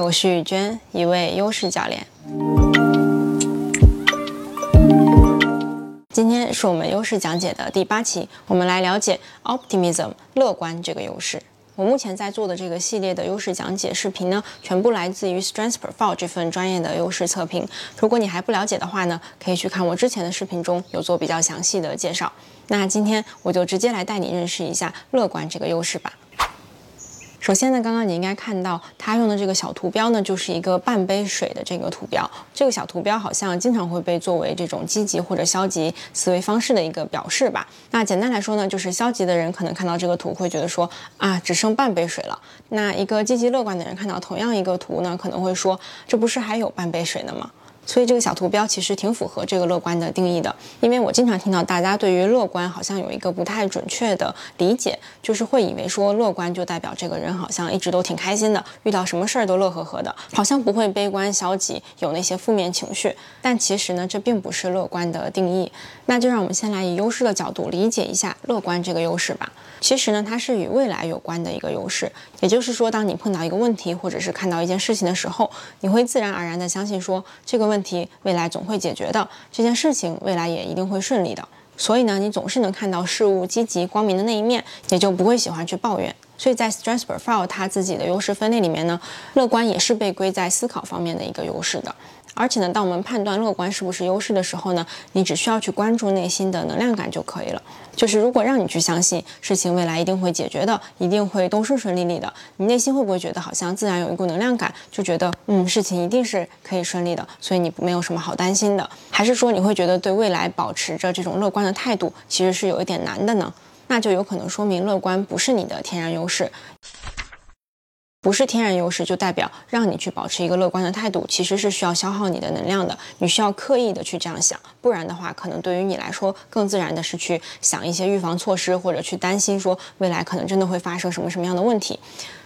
我是雨娟，一位优势教练。今天是我们优势讲解的第八期，我们来了解 optimism 乐观这个优势。我目前在做的这个系列的优势讲解视频呢，全部来自于 Strengths Profile 这份专业的优势测评。如果你还不了解的话呢，可以去看我之前的视频中有做比较详细的介绍。那今天我就直接来带你认识一下乐观这个优势吧。首先呢，刚刚你应该看到他用的这个小图标呢，就是一个半杯水的这个图标。这个小图标好像经常会被作为这种积极或者消极思维方式的一个表示吧。那简单来说呢，就是消极的人可能看到这个图会觉得说啊，只剩半杯水了。那一个积极乐观的人看到同样一个图呢，可能会说，这不是还有半杯水呢吗？所以这个小图标其实挺符合这个乐观的定义的，因为我经常听到大家对于乐观好像有一个不太准确的理解，就是会以为说乐观就代表这个人好像一直都挺开心的，遇到什么事儿都乐呵呵的，好像不会悲观消极，有那些负面情绪。但其实呢，这并不是乐观的定义。那就让我们先来以优势的角度理解一下乐观这个优势吧。其实呢，它是与未来有关的一个优势，也就是说，当你碰到一个问题，或者是看到一件事情的时候，你会自然而然的相信说这个问问题未来总会解决的，这件事情未来也一定会顺利的。所以呢，你总是能看到事物积极光明的那一面，也就不会喜欢去抱怨。所以在 Stress Profile 它自己的优势分类里面呢，乐观也是被归在思考方面的一个优势的。而且呢，当我们判断乐观是不是优势的时候呢，你只需要去关注内心的能量感就可以了。就是如果让你去相信事情未来一定会解决的，一定会都顺顺利利的，你内心会不会觉得好像自然有一股能量感，就觉得嗯，事情一定是可以顺利的，所以你没有什么好担心的？还是说你会觉得对未来保持着这种乐观的态度，其实是有一点难的呢？那就有可能说明乐观不是你的天然优势。不是天然优势，就代表让你去保持一个乐观的态度，其实是需要消耗你的能量的。你需要刻意的去这样想，不然的话，可能对于你来说更自然的是去想一些预防措施，或者去担心说未来可能真的会发生什么什么样的问题。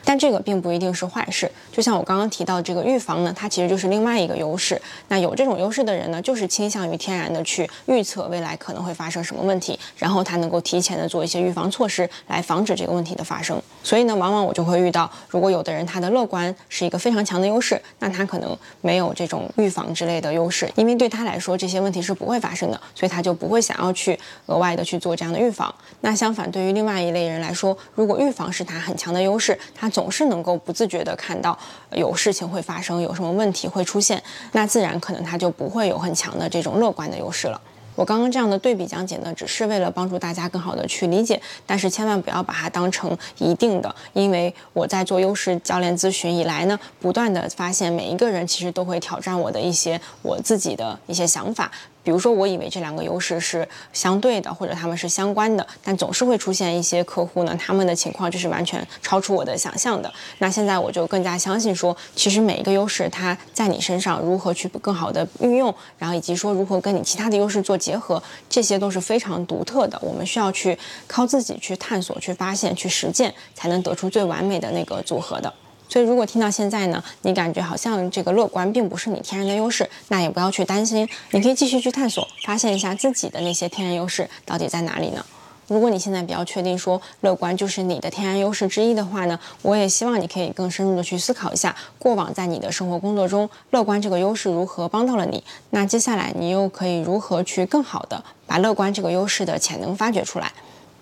但这个并不一定是坏事，就像我刚刚提到这个预防呢，它其实就是另外一个优势。那有这种优势的人呢，就是倾向于天然的去预测未来可能会发生什么问题，然后他能够提前的做一些预防措施来防止这个问题的发生。所以呢，往往我就会遇到，如果有的人他的乐观是一个非常强的优势，那他可能没有这种预防之类的优势，因为对他来说这些问题是不会发生的，所以他就不会想要去额外的去做这样的预防。那相反，对于另外一类人来说，如果预防是他很强的优势，他总是能够不自觉地看到有事情会发生，有什么问题会出现，那自然可能他就不会有很强的这种乐观的优势了。我刚刚这样的对比讲解呢，只是为了帮助大家更好的去理解，但是千万不要把它当成一定的，因为我在做优势教练咨询以来呢，不断的发现每一个人其实都会挑战我的一些我自己的一些想法。比如说，我以为这两个优势是相对的，或者他们是相关的，但总是会出现一些客户呢，他们的情况就是完全超出我的想象的。那现在我就更加相信说，其实每一个优势它在你身上如何去更好的运用，然后以及说如何跟你其他的优势做结合，这些都是非常独特的。我们需要去靠自己去探索、去发现、去实践，才能得出最完美的那个组合的。所以，如果听到现在呢，你感觉好像这个乐观并不是你天然的优势，那也不要去担心，你可以继续去探索，发现一下自己的那些天然优势到底在哪里呢？如果你现在比较确定说乐观就是你的天然优势之一的话呢，我也希望你可以更深入的去思考一下，过往在你的生活工作中，乐观这个优势如何帮到了你？那接下来你又可以如何去更好的把乐观这个优势的潜能发掘出来？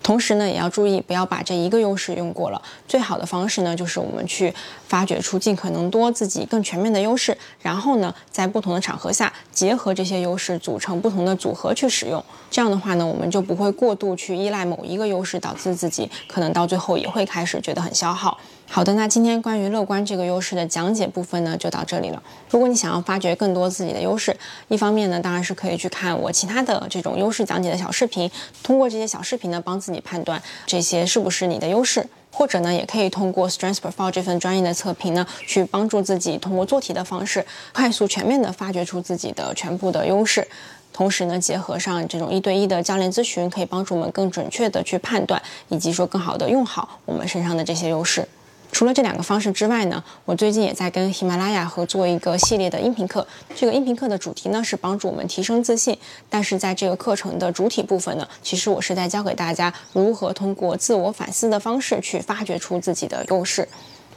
同时呢，也要注意不要把这一个优势用过了。最好的方式呢，就是我们去发掘出尽可能多自己更全面的优势，然后呢，在不同的场合下结合这些优势，组成不同的组合去使用。这样的话呢，我们就不会过度去依赖某一个优势，导致自己可能到最后也会开始觉得很消耗。好的，那今天关于乐观这个优势的讲解部分呢，就到这里了。如果你想要发掘更多自己的优势，一方面呢，当然是可以去看我其他的这种优势讲解的小视频，通过这些小视频呢，帮自己判断这些是不是你的优势，或者呢，也可以通过 Strengths Profile 这份专业的测评呢，去帮助自己通过做题的方式，快速全面的发掘出自己的全部的优势。同时呢，结合上这种一对一的教练咨询，可以帮助我们更准确的去判断，以及说更好的用好我们身上的这些优势。除了这两个方式之外呢，我最近也在跟喜马拉雅合作一个系列的音频课。这个音频课的主题呢是帮助我们提升自信，但是在这个课程的主体部分呢，其实我是在教给大家如何通过自我反思的方式去发掘出自己的优势。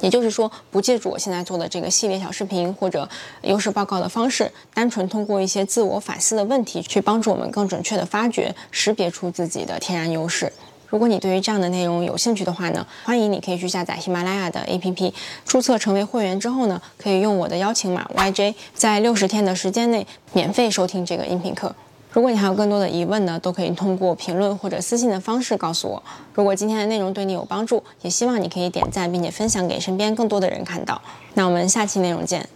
也就是说，不借助我现在做的这个系列小视频或者优势报告的方式，单纯通过一些自我反思的问题，去帮助我们更准确的发掘、识别出自己的天然优势。如果你对于这样的内容有兴趣的话呢，欢迎你可以去下载喜马拉雅的 APP，注册成为会员之后呢，可以用我的邀请码 YJ，在六十天的时间内免费收听这个音频课。如果你还有更多的疑问呢，都可以通过评论或者私信的方式告诉我。如果今天的内容对你有帮助，也希望你可以点赞并且分享给身边更多的人看到。那我们下期内容见。